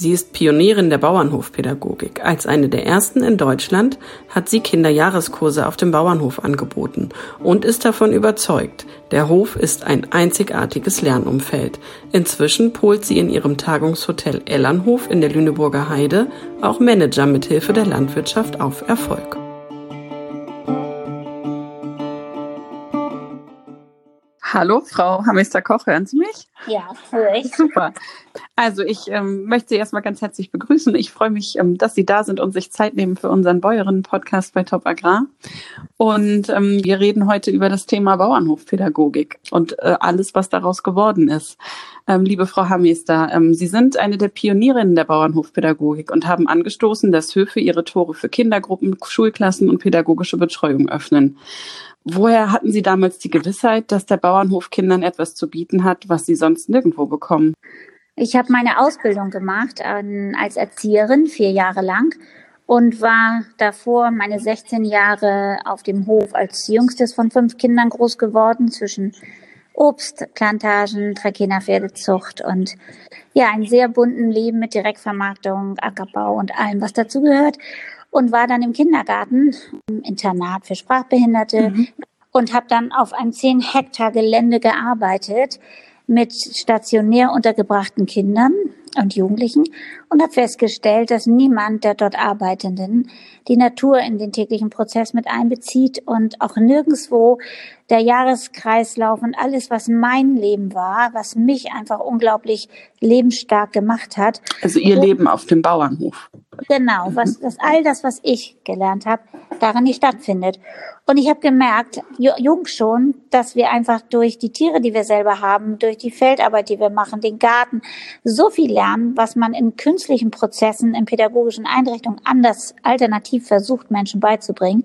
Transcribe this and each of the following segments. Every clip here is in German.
Sie ist Pionierin der Bauernhofpädagogik. Als eine der ersten in Deutschland hat sie Kinderjahreskurse auf dem Bauernhof angeboten und ist davon überzeugt, der Hof ist ein einzigartiges Lernumfeld. Inzwischen polt sie in ihrem Tagungshotel Ellernhof in der Lüneburger Heide auch Manager mithilfe der Landwirtschaft auf Erfolg. Hallo, Frau Hamester-Koch, hören Sie mich? Ja, ich. Super. Also ich ähm, möchte Sie erstmal ganz herzlich begrüßen. Ich freue mich, ähm, dass Sie da sind und sich Zeit nehmen für unseren Bäuerinnen-Podcast bei Top Agrar. Und ähm, wir reden heute über das Thema Bauernhofpädagogik und äh, alles, was daraus geworden ist. Ähm, liebe Frau Hamester, ähm, Sie sind eine der Pionierinnen der Bauernhofpädagogik und haben angestoßen, dass Höfe ihre Tore für Kindergruppen, Schulklassen und pädagogische Betreuung öffnen. Woher hatten Sie damals die Gewissheit, dass der Bauernhof Kindern etwas zu bieten hat, was sie sonst nirgendwo bekommen? Ich habe meine Ausbildung gemacht ähm, als Erzieherin, vier Jahre lang, und war davor meine 16 Jahre auf dem Hof als jüngstes von fünf Kindern groß geworden, zwischen Obstplantagen, Trakehner Pferdezucht und ja, einen sehr bunten Leben mit Direktvermarktung, Ackerbau und allem, was dazu gehört und war dann im Kindergarten, im Internat für Sprachbehinderte mhm. und habe dann auf einem 10 Hektar Gelände gearbeitet mit stationär untergebrachten Kindern und Jugendlichen und habe festgestellt, dass niemand der dort Arbeitenden die Natur in den täglichen Prozess mit einbezieht und auch nirgendswo der Jahreskreislauf und alles, was mein Leben war, was mich einfach unglaublich lebensstark gemacht hat. Also Ihr Leben auf dem Bauernhof. Genau, was das all das, was ich gelernt habe, darin nicht stattfindet. Und ich habe gemerkt, jung schon, dass wir einfach durch die Tiere, die wir selber haben, durch die Feldarbeit, die wir machen, den Garten, so viel lernen, was man in künstlichen Prozessen, in pädagogischen Einrichtungen anders alternativ versucht, Menschen beizubringen.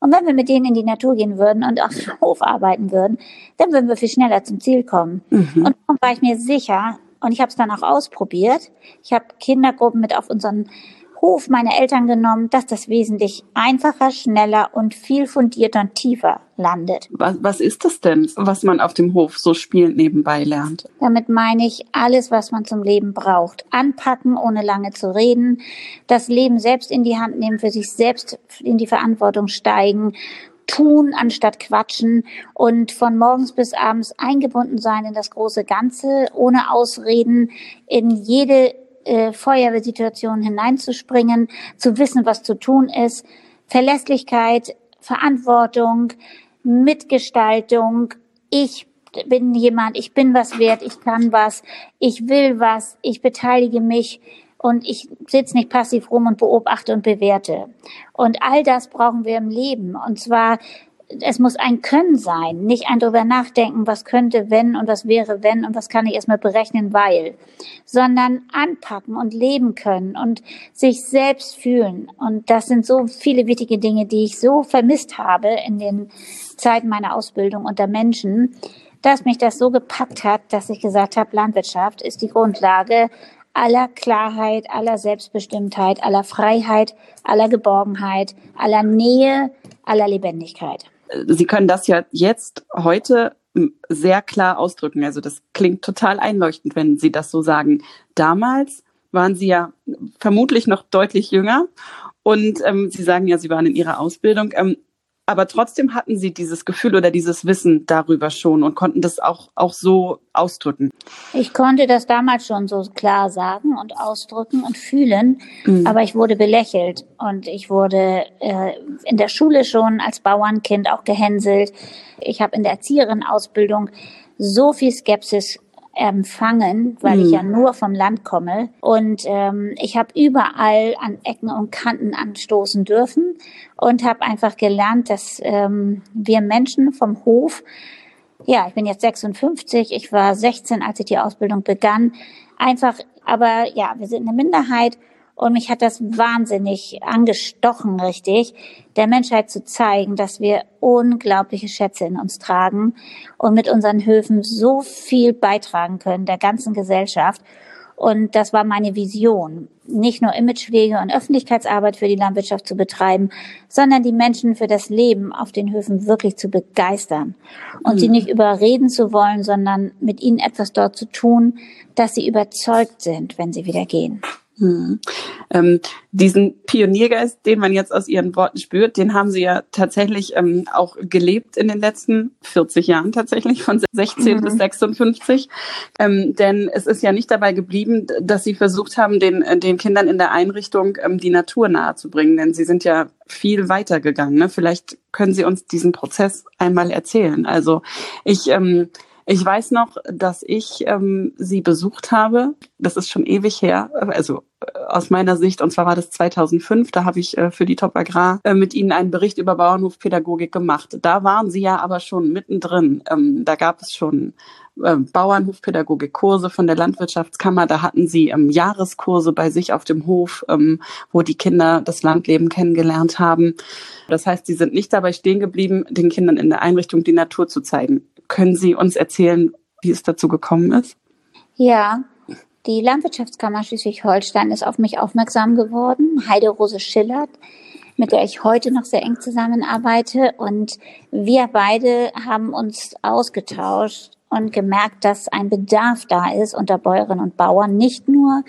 Und wenn wir mit denen in die Natur gehen würden und auf dem Hof arbeiten würden, dann würden wir viel schneller zum Ziel kommen. Mhm. Und darum war ich mir sicher, und ich habe es dann auch ausprobiert. Ich habe Kindergruppen mit auf unseren Hof meiner Eltern genommen, dass das wesentlich einfacher, schneller und viel fundierter und tiefer landet. Was, was ist das denn, was man auf dem Hof so spielend nebenbei lernt? Damit meine ich alles, was man zum Leben braucht. Anpacken, ohne lange zu reden, das Leben selbst in die Hand nehmen, für sich selbst in die Verantwortung steigen, tun anstatt quatschen und von morgens bis abends eingebunden sein in das große Ganze, ohne Ausreden, in jede äh, Feuerwehrsituation hineinzuspringen, zu wissen, was zu tun ist, Verlässlichkeit, Verantwortung, Mitgestaltung. Ich bin jemand, ich bin was wert, ich kann was, ich will was, ich beteilige mich und ich sitze nicht passiv rum und beobachte und bewerte. Und all das brauchen wir im Leben. Und zwar es muss ein Können sein, nicht ein drüber nachdenken, was könnte, wenn und was wäre, wenn und was kann ich erstmal berechnen, weil, sondern anpacken und leben können und sich selbst fühlen. Und das sind so viele wichtige Dinge, die ich so vermisst habe in den Zeiten meiner Ausbildung unter Menschen, dass mich das so gepackt hat, dass ich gesagt habe, Landwirtschaft ist die Grundlage aller Klarheit, aller Selbstbestimmtheit, aller Freiheit, aller Geborgenheit, aller Nähe, aller Lebendigkeit. Sie können das ja jetzt heute sehr klar ausdrücken. Also das klingt total einleuchtend, wenn Sie das so sagen. Damals waren Sie ja vermutlich noch deutlich jünger und ähm, Sie sagen ja, Sie waren in Ihrer Ausbildung. Ähm, aber trotzdem hatten sie dieses Gefühl oder dieses Wissen darüber schon und konnten das auch, auch so ausdrücken. Ich konnte das damals schon so klar sagen und ausdrücken und fühlen, mhm. aber ich wurde belächelt und ich wurde äh, in der Schule schon als Bauernkind auch gehänselt. Ich habe in der Erzieherin-Ausbildung so viel Skepsis empfangen, weil mhm. ich ja hm. nur vom Land komme. Und ähm, ich habe überall an Ecken und Kanten anstoßen dürfen und habe einfach gelernt, dass ähm, wir Menschen vom Hof, ja, ich bin jetzt 56, ich war 16, als ich die Ausbildung begann, einfach, aber ja, wir sind eine Minderheit Und mich hat das wahnsinnig angestochen, richtig, der Menschheit zu zeigen, dass wir unglaubliche Schätze in uns tragen und mit unseren Höfen so viel beitragen können der ganzen Gesellschaft. Und das war meine Vision, nicht nur Imagepflege und Öffentlichkeitsarbeit für die Landwirtschaft zu betreiben, sondern die Menschen für das Leben auf den Höfen wirklich zu begeistern und mhm. sie nicht überreden zu wollen, sondern mit ihnen etwas dort zu tun, dass sie überzeugt sind, wenn sie wieder gehen. Hm. Ähm, diesen Pioniergeist, den man jetzt aus Ihren Worten spürt, den haben Sie ja tatsächlich ähm, auch gelebt in den letzten 40 Jahren tatsächlich, von 16 mhm. bis 56. Ähm, denn es ist ja nicht dabei geblieben, dass Sie versucht haben, den, äh, den Kindern in der Einrichtung ähm, die Natur nahezubringen. Denn Sie sind ja viel weiter gegangen. Ne? Vielleicht können Sie uns diesen Prozess einmal erzählen. Also ich ähm, ich weiß noch, dass ich ähm, sie besucht habe. Das ist schon ewig her, also äh, aus meiner Sicht. Und zwar war das 2005. Da habe ich äh, für die Top Agrar äh, mit ihnen einen Bericht über Bauernhofpädagogik gemacht. Da waren sie ja aber schon mittendrin. Ähm, da gab es schon äh, Bauernhofpädagogik-Kurse von der Landwirtschaftskammer. Da hatten sie ähm, Jahreskurse bei sich auf dem Hof, ähm, wo die Kinder das Landleben kennengelernt haben. Das heißt, sie sind nicht dabei stehen geblieben, den Kindern in der Einrichtung die Natur zu zeigen. Können Sie uns erzählen, wie es dazu gekommen ist? Ja, die Landwirtschaftskammer Schleswig-Holstein ist auf mich aufmerksam geworden. Heide-Rose Schillert, mit der ich heute noch sehr eng zusammenarbeite. Und wir beide haben uns ausgetauscht und gemerkt, dass ein Bedarf da ist unter Bäuerinnen und Bauern, nicht nur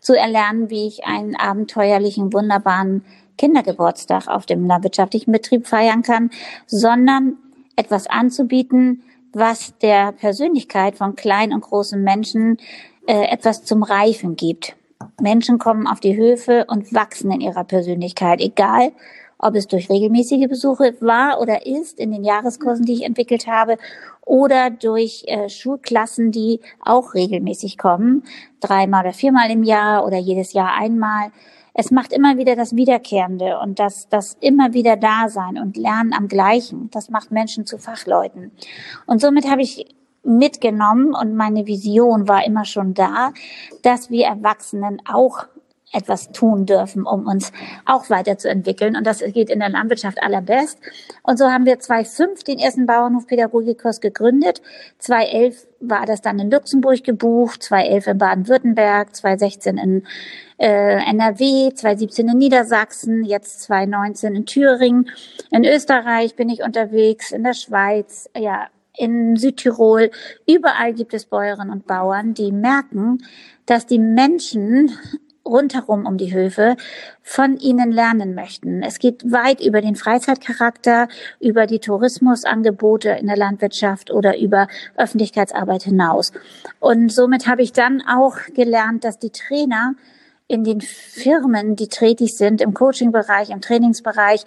zu erlernen, wie ich einen abenteuerlichen, wunderbaren Kindergeburtstag auf dem landwirtschaftlichen Betrieb feiern kann, sondern etwas anzubieten, was der Persönlichkeit von kleinen und großen Menschen äh, etwas zum Reifen gibt. Menschen kommen auf die Höfe und wachsen in ihrer Persönlichkeit, egal ob es durch regelmäßige Besuche war oder ist in den Jahreskursen, die ich entwickelt habe, oder durch äh, Schulklassen, die auch regelmäßig kommen, dreimal oder viermal im Jahr oder jedes Jahr einmal es macht immer wieder das Wiederkehrende und das, das immer wieder Dasein und Lernen am Gleichen. Das macht Menschen zu Fachleuten. Und somit habe ich mitgenommen und meine Vision war immer schon da, dass wir Erwachsenen auch etwas tun dürfen, um uns auch weiterzuentwickeln. Und das geht in der Landwirtschaft allerbest. Und so haben wir 2005 den ersten Bauernhof-Pädagogikkurs gegründet. 2011 war das dann in Luxemburg gebucht, 2011 in Baden-Württemberg, 2016 in äh, NRW, 2017 in Niedersachsen, jetzt 2019 in Thüringen. In Österreich bin ich unterwegs, in der Schweiz, ja, in Südtirol. Überall gibt es Bäuerinnen und Bauern, die merken, dass die Menschen rundherum um die Höfe von ihnen lernen möchten. Es geht weit über den Freizeitcharakter, über die Tourismusangebote in der Landwirtschaft oder über Öffentlichkeitsarbeit hinaus. Und somit habe ich dann auch gelernt, dass die Trainer in den Firmen, die tätig sind, im Coachingbereich, im Trainingsbereich,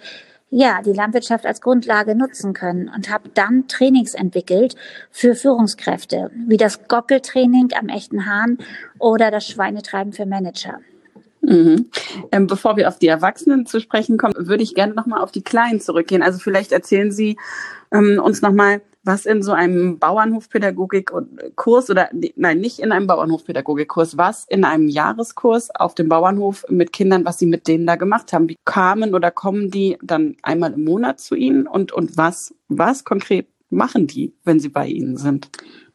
ja, die Landwirtschaft als Grundlage nutzen können und habe dann Trainings entwickelt für Führungskräfte, wie das Gockeltraining am echten Hahn oder das Schweinetreiben für Manager. Mhm. Ähm, bevor wir auf die Erwachsenen zu sprechen kommen, würde ich gerne nochmal auf die Kleinen zurückgehen. Also vielleicht erzählen Sie ähm, uns nochmal, was in so einem Bauernhofpädagogik-Kurs oder nein, nicht in einem Bauernhofpädagogik-Kurs, was in einem Jahreskurs auf dem Bauernhof mit Kindern, was Sie mit denen da gemacht haben. Wie kamen oder kommen die dann einmal im Monat zu Ihnen und, und was, was konkret machen die, wenn sie bei Ihnen sind?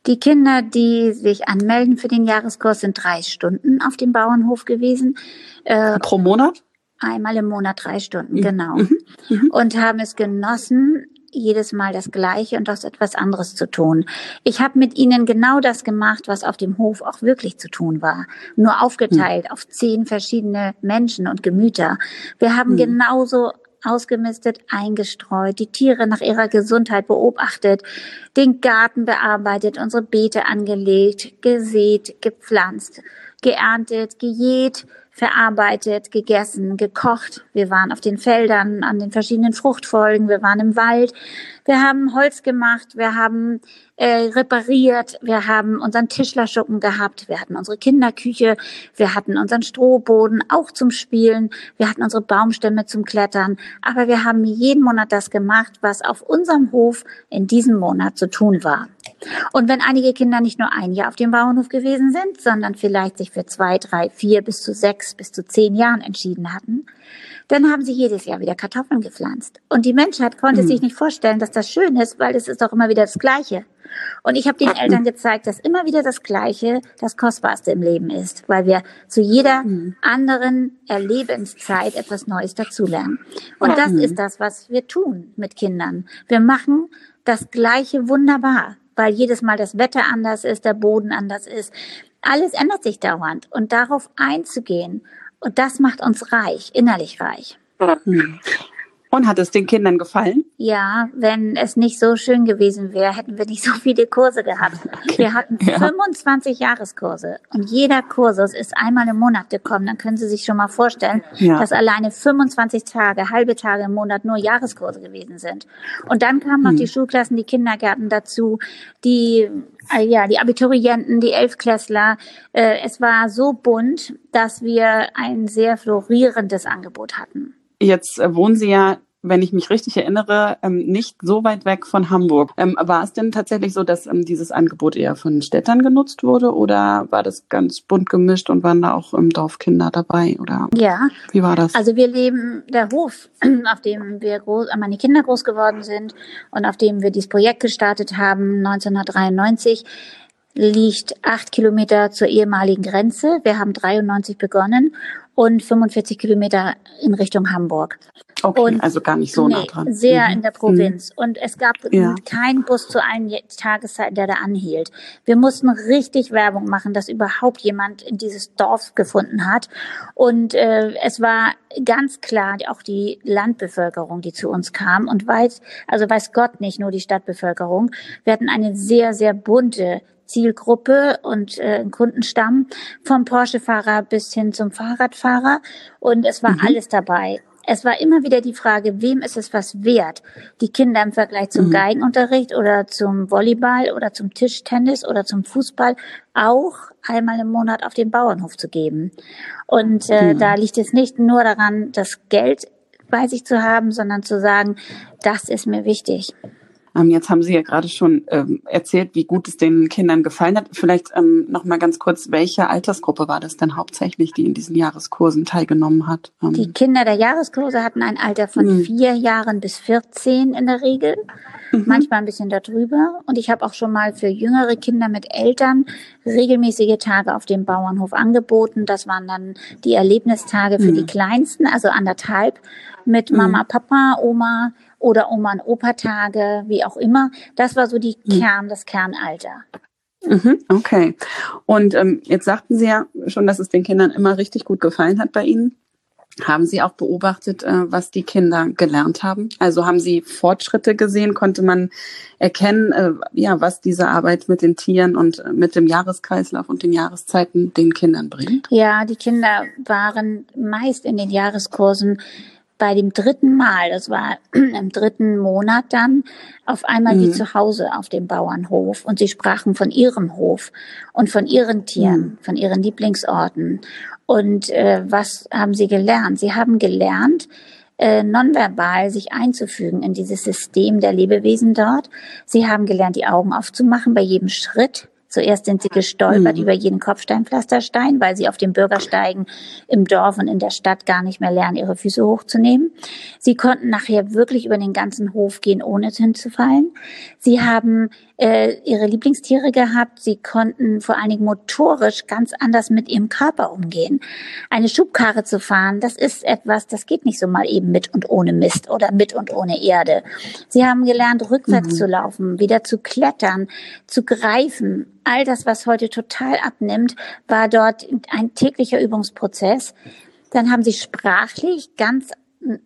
Die Kinder, die sich anmelden für den Jahreskurs, sind drei Stunden auf dem Bauernhof gewesen. Äh, Pro Monat? Einmal im Monat drei Stunden, mhm. genau. Mhm. Mhm. Und haben es genossen, jedes Mal das Gleiche und aus etwas anderes zu tun. Ich habe mit ihnen genau das gemacht, was auf dem Hof auch wirklich zu tun war, nur aufgeteilt mhm. auf zehn verschiedene Menschen und Gemüter. Wir haben mhm. genauso ausgemistet, eingestreut, die Tiere nach ihrer Gesundheit beobachtet, den Garten bearbeitet, unsere Beete angelegt, gesät, gepflanzt, geerntet, gejäht, verarbeitet, gegessen, gekocht. Wir waren auf den Feldern, an den verschiedenen Fruchtfolgen, wir waren im Wald, wir haben Holz gemacht, wir haben äh, repariert, wir haben unseren Tischlerschuppen gehabt, wir hatten unsere Kinderküche, wir hatten unseren Strohboden auch zum Spielen, wir hatten unsere Baumstämme zum Klettern, aber wir haben jeden Monat das gemacht, was auf unserem Hof in diesem Monat zu tun war. Und wenn einige Kinder nicht nur ein Jahr auf dem Bauernhof gewesen sind, sondern vielleicht sich für zwei, drei, vier bis zu sechs bis zu zehn Jahren entschieden hatten, dann haben sie jedes Jahr wieder Kartoffeln gepflanzt. Und die Menschheit konnte mhm. sich nicht vorstellen, dass das schön ist, weil es ist doch immer wieder das Gleiche. Und ich habe den Eltern gezeigt, dass immer wieder das Gleiche das Kostbarste im Leben ist, weil wir zu jeder mhm. anderen Erlebenszeit etwas Neues dazulernen. Und das mhm. ist das, was wir tun mit Kindern. Wir machen das Gleiche wunderbar, weil jedes Mal das Wetter anders ist, der Boden anders ist. Alles ändert sich dauernd. Und darauf einzugehen und das macht uns reich, innerlich reich. Und hat es den Kindern gefallen? Ja, wenn es nicht so schön gewesen wäre, hätten wir nicht so viele Kurse gehabt. Okay. Wir hatten ja. 25 Jahreskurse und jeder Kursus ist einmal im Monat gekommen. Dann können Sie sich schon mal vorstellen, ja. dass alleine 25 Tage, halbe Tage im Monat nur Jahreskurse gewesen sind. Und dann kamen noch hm. die Schulklassen, die Kindergärten dazu, die äh, ja, die Abiturienten, die Elfklässler. Äh, es war so bunt, dass wir ein sehr florierendes Angebot hatten. Jetzt äh, wohnen Sie ja wenn ich mich richtig erinnere, ähm, nicht so weit weg von Hamburg. Ähm, war es denn tatsächlich so, dass ähm, dieses Angebot eher von Städtern genutzt wurde oder war das ganz bunt gemischt und waren da auch im Dorf Kinder dabei? Oder ja. Wie war das? Also wir leben, der Hof, auf dem wir groß, meine Kinder groß geworden sind und auf dem wir dieses Projekt gestartet haben, 1993, liegt acht Kilometer zur ehemaligen Grenze. Wir haben 93 begonnen und 45 Kilometer in Richtung Hamburg. Okay, und, also gar nicht so nee, nah dran. Sehr mhm. in der Provinz. Mhm. Und es gab ja. keinen Bus zu allen Tageszeiten, der da anhielt. Wir mussten richtig Werbung machen, dass überhaupt jemand in dieses Dorf gefunden hat. Und äh, es war ganz klar, auch die Landbevölkerung, die zu uns kam und weiß, also weiß Gott nicht nur die Stadtbevölkerung. Wir hatten eine sehr, sehr bunte Zielgruppe und äh, Kundenstamm vom Porsche-Fahrer bis hin zum Fahrradfahrer und es war mhm. alles dabei. Es war immer wieder die Frage, wem ist es was wert, die Kinder im Vergleich zum mhm. Geigenunterricht oder zum Volleyball oder zum Tischtennis oder zum Fußball auch einmal im Monat auf den Bauernhof zu geben. Und äh, mhm. da liegt es nicht nur daran, das Geld bei sich zu haben, sondern zu sagen, das ist mir wichtig. Ähm, jetzt haben Sie ja gerade schon ähm, erzählt, wie gut es den Kindern gefallen hat. Vielleicht ähm, noch mal ganz kurz, welche Altersgruppe war das denn hauptsächlich, die in diesen Jahreskursen teilgenommen hat? Ähm, die Kinder der Jahreskurse hatten ein Alter von mhm. vier Jahren bis 14 in der Regel, mhm. manchmal ein bisschen darüber. Und ich habe auch schon mal für jüngere Kinder mit Eltern regelmäßige Tage auf dem Bauernhof angeboten. Das waren dann die Erlebnistage für mhm. die Kleinsten, also anderthalb, mit mhm. Mama, Papa, Oma, oder Oma- und Opa-Tage, wie auch immer. Das war so die mhm. Kern, das Kernalter. Mhm, okay. Und ähm, jetzt sagten Sie ja schon, dass es den Kindern immer richtig gut gefallen hat bei Ihnen. Haben Sie auch beobachtet, äh, was die Kinder gelernt haben? Also haben Sie Fortschritte gesehen? Konnte man erkennen, äh, ja, was diese Arbeit mit den Tieren und äh, mit dem Jahreskreislauf und den Jahreszeiten den Kindern bringt? Ja, die Kinder waren meist in den Jahreskursen bei dem dritten Mal, das war im dritten Monat dann, auf einmal mhm. wie zu Hause auf dem Bauernhof und sie sprachen von ihrem Hof und von ihren Tieren, mhm. von ihren Lieblingsorten. Und äh, was haben sie gelernt? Sie haben gelernt, äh, nonverbal sich einzufügen in dieses System der Lebewesen dort. Sie haben gelernt, die Augen aufzumachen bei jedem Schritt Zuerst sind sie gestolpert mhm. über jeden Kopfsteinpflasterstein, weil sie auf den Bürgersteigen im Dorf und in der Stadt gar nicht mehr lernen, ihre Füße hochzunehmen. Sie konnten nachher wirklich über den ganzen Hof gehen, ohne hinzufallen. Sie haben äh, ihre Lieblingstiere gehabt. Sie konnten vor allen Dingen motorisch ganz anders mit ihrem Körper umgehen. Eine Schubkarre zu fahren, das ist etwas, das geht nicht so mal eben mit und ohne Mist oder mit und ohne Erde. Sie haben gelernt, rückwärts mhm. zu laufen, wieder zu klettern, zu greifen. All das, was heute total abnimmt, war dort ein täglicher Übungsprozess. Dann haben sie sprachlich ganz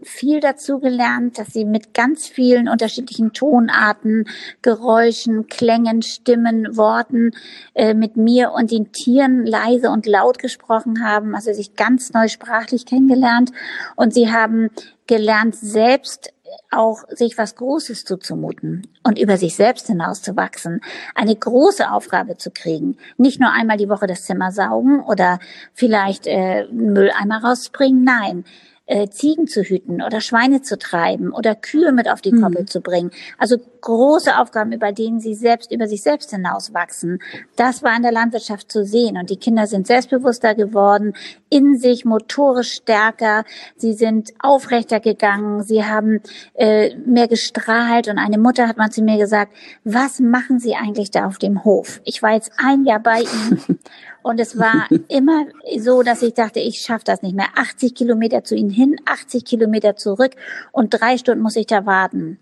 viel dazu gelernt, dass sie mit ganz vielen unterschiedlichen Tonarten, Geräuschen, Klängen, Stimmen, Worten äh, mit mir und den Tieren leise und laut gesprochen haben, also sich ganz neu sprachlich kennengelernt und sie haben gelernt, selbst auch sich was Großes zuzumuten und über sich selbst hinauszuwachsen, eine große Aufgabe zu kriegen. Nicht nur einmal die Woche das Zimmer saugen oder vielleicht äh, Mülleimer rausbringen, nein, äh, Ziegen zu hüten oder Schweine zu treiben oder Kühe mit auf die mhm. Koppel zu bringen. Also große Aufgaben, über denen sie selbst über sich selbst hinauswachsen. Das war in der Landwirtschaft zu sehen und die Kinder sind selbstbewusster geworden, in sich motorisch stärker, sie sind aufrechter gegangen, sie haben äh, mehr gestrahlt und eine Mutter hat mal zu mir gesagt, was machen Sie eigentlich da auf dem Hof? Ich war jetzt ein Jahr bei Ihnen Und es war immer so, dass ich dachte, ich schaffe das nicht mehr. 80 Kilometer zu ihnen hin, 80 Kilometer zurück und drei Stunden muss ich da warten.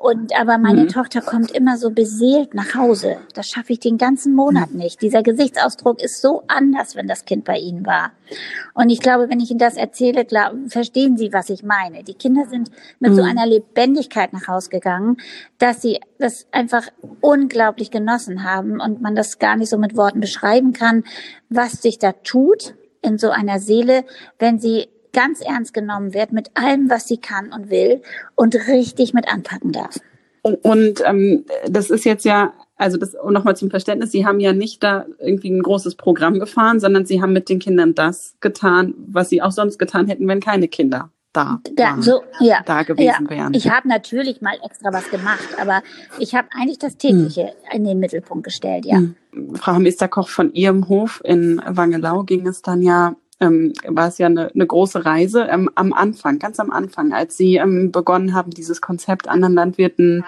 Und aber meine mhm. Tochter kommt immer so beseelt nach Hause. Das schaffe ich den ganzen Monat nicht. Dieser Gesichtsausdruck ist so anders, wenn das Kind bei Ihnen war. Und ich glaube, wenn ich Ihnen das erzähle, glaub, verstehen Sie, was ich meine. Die Kinder sind mit mhm. so einer Lebendigkeit nach Hause gegangen, dass sie das einfach unglaublich genossen haben und man das gar nicht so mit Worten beschreiben kann, was sich da tut in so einer Seele, wenn sie ganz ernst genommen wird mit allem, was sie kann und will und richtig mit anpacken darf. Und ähm, das ist jetzt ja, also das nochmal zum Verständnis, Sie haben ja nicht da irgendwie ein großes Programm gefahren, sondern Sie haben mit den Kindern das getan, was Sie auch sonst getan hätten, wenn keine Kinder da, da, so, ja, da gewesen ja. wären. Ich habe natürlich mal extra was gemacht, aber ich habe eigentlich das Tägliche hm. in den Mittelpunkt gestellt, ja. Hm. Frau Hamester-Koch, von Ihrem Hof in Wangelau ging es dann ja ähm, war es ja eine, eine große Reise ähm, am Anfang, ganz am Anfang, als Sie ähm, begonnen haben, dieses Konzept anderen Landwirten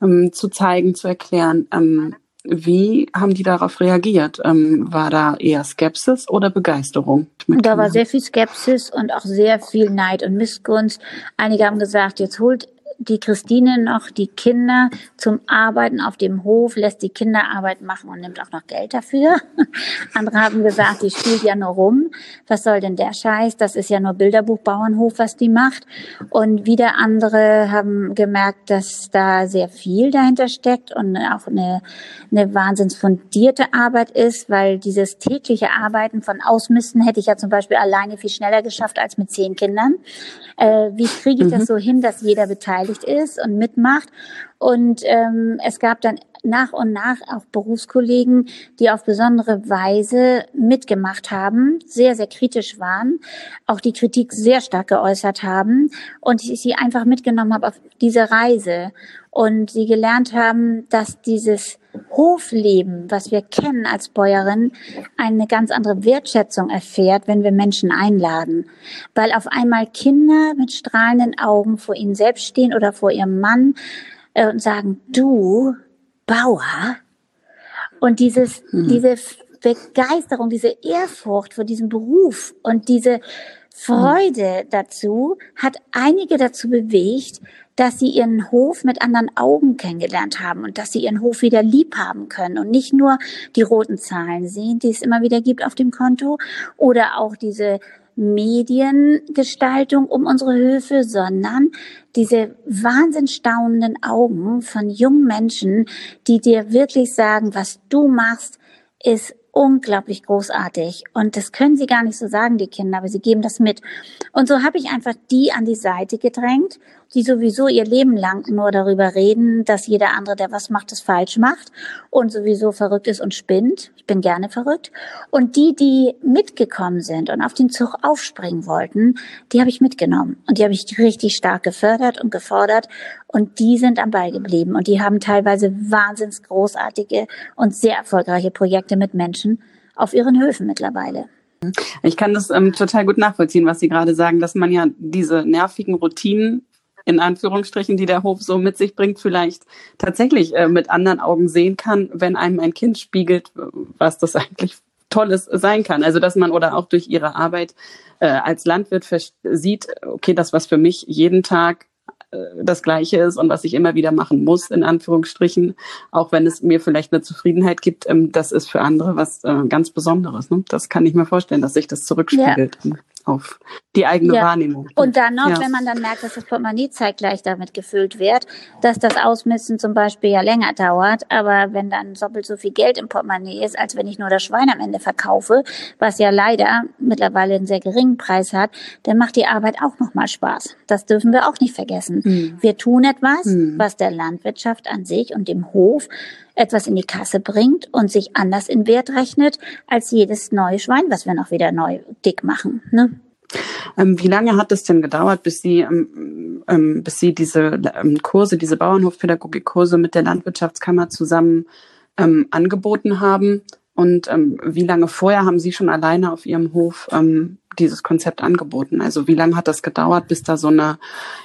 ähm, zu zeigen, zu erklären. Ähm, wie haben die darauf reagiert? Ähm, war da eher Skepsis oder Begeisterung? Da war sehr viel Skepsis und auch sehr viel Neid und Missgunst. Einige haben gesagt, jetzt holt die Christine noch die Kinder zum Arbeiten auf dem Hof, lässt die Kinderarbeit machen und nimmt auch noch Geld dafür. Andere haben gesagt, die spielt ja nur rum. Was soll denn der Scheiß? Das ist ja nur Bilderbuchbauernhof, was die macht. Und wieder andere haben gemerkt, dass da sehr viel dahinter steckt und auch eine, eine wahnsinns fundierte Arbeit ist, weil dieses tägliche Arbeiten von Ausmisten hätte ich ja zum Beispiel alleine viel schneller geschafft als mit zehn Kindern. Äh, wie kriege ich mhm. das so hin, dass jeder beteiligt ist und mitmacht? Und ähm, es gab dann nach und nach auch Berufskollegen, die auf besondere Weise mitgemacht haben, sehr, sehr kritisch waren, auch die Kritik sehr stark geäußert haben und ich sie einfach mitgenommen habe auf diese Reise und sie gelernt haben, dass dieses Hofleben, was wir kennen als Bäuerin, eine ganz andere Wertschätzung erfährt, wenn wir Menschen einladen. Weil auf einmal Kinder mit strahlenden Augen vor ihnen selbst stehen oder vor ihrem Mann äh, und sagen, du, Bauer, und dieses, hm. diese Begeisterung, diese Ehrfurcht vor diesem Beruf und diese Freude dazu hat einige dazu bewegt, dass sie ihren Hof mit anderen Augen kennengelernt haben und dass sie ihren Hof wieder lieb haben können und nicht nur die roten Zahlen sehen, die es immer wieder gibt auf dem Konto oder auch diese Mediengestaltung um unsere Höfe, sondern diese wahnsinnig staunenden Augen von jungen Menschen, die dir wirklich sagen, was du machst, ist unglaublich großartig. Und das können sie gar nicht so sagen, die Kinder, aber sie geben das mit. Und so habe ich einfach die an die Seite gedrängt, die sowieso ihr Leben lang nur darüber reden, dass jeder andere, der was macht, es falsch macht und sowieso verrückt ist und spinnt. Ich bin gerne verrückt. Und die, die mitgekommen sind und auf den Zug aufspringen wollten, die habe ich mitgenommen. Und die habe ich richtig stark gefördert und gefordert. Und die sind am Ball geblieben. Und die haben teilweise wahnsinns großartige und sehr erfolgreiche Projekte mit Menschen auf ihren Höfen mittlerweile. Ich kann das ähm, total gut nachvollziehen, was Sie gerade sagen, dass man ja diese nervigen Routinen in Anführungsstrichen, die der Hof so mit sich bringt, vielleicht tatsächlich äh, mit anderen Augen sehen kann, wenn einem ein Kind spiegelt, was das eigentlich Tolles sein kann. Also dass man oder auch durch ihre Arbeit äh, als Landwirt sieht, okay, das was für mich jeden Tag äh, das Gleiche ist und was ich immer wieder machen muss, in Anführungsstrichen, auch wenn es mir vielleicht eine Zufriedenheit gibt, ähm, das ist für andere was äh, ganz Besonderes. Ne? Das kann ich mir vorstellen, dass sich das zurückspiegelt ja. Auf die eigene ja. Wahrnehmung. Und dann noch, ja. wenn man dann merkt, dass das Portemonnaie zeitgleich damit gefüllt wird, dass das Ausmisten zum Beispiel ja länger dauert, aber wenn dann doppelt so viel Geld im Portemonnaie ist, als wenn ich nur das Schwein am Ende verkaufe, was ja leider mittlerweile einen sehr geringen Preis hat, dann macht die Arbeit auch nochmal Spaß. Das dürfen wir auch nicht vergessen. Hm. Wir tun etwas, hm. was der Landwirtschaft an sich und dem Hof etwas in die Kasse bringt und sich anders in Wert rechnet als jedes neue Schwein, was wir noch wieder neu dick machen. Ne? Ähm, wie lange hat es denn gedauert, bis Sie, ähm, ähm, bis Sie diese ähm, Kurse, diese Bauernhofpädagogikkurse mit der Landwirtschaftskammer zusammen angeboten haben? Und wie lange vorher haben Sie schon alleine auf Ihrem Hof dieses Konzept angeboten? Also wie lange hat das gedauert, bis da so eine,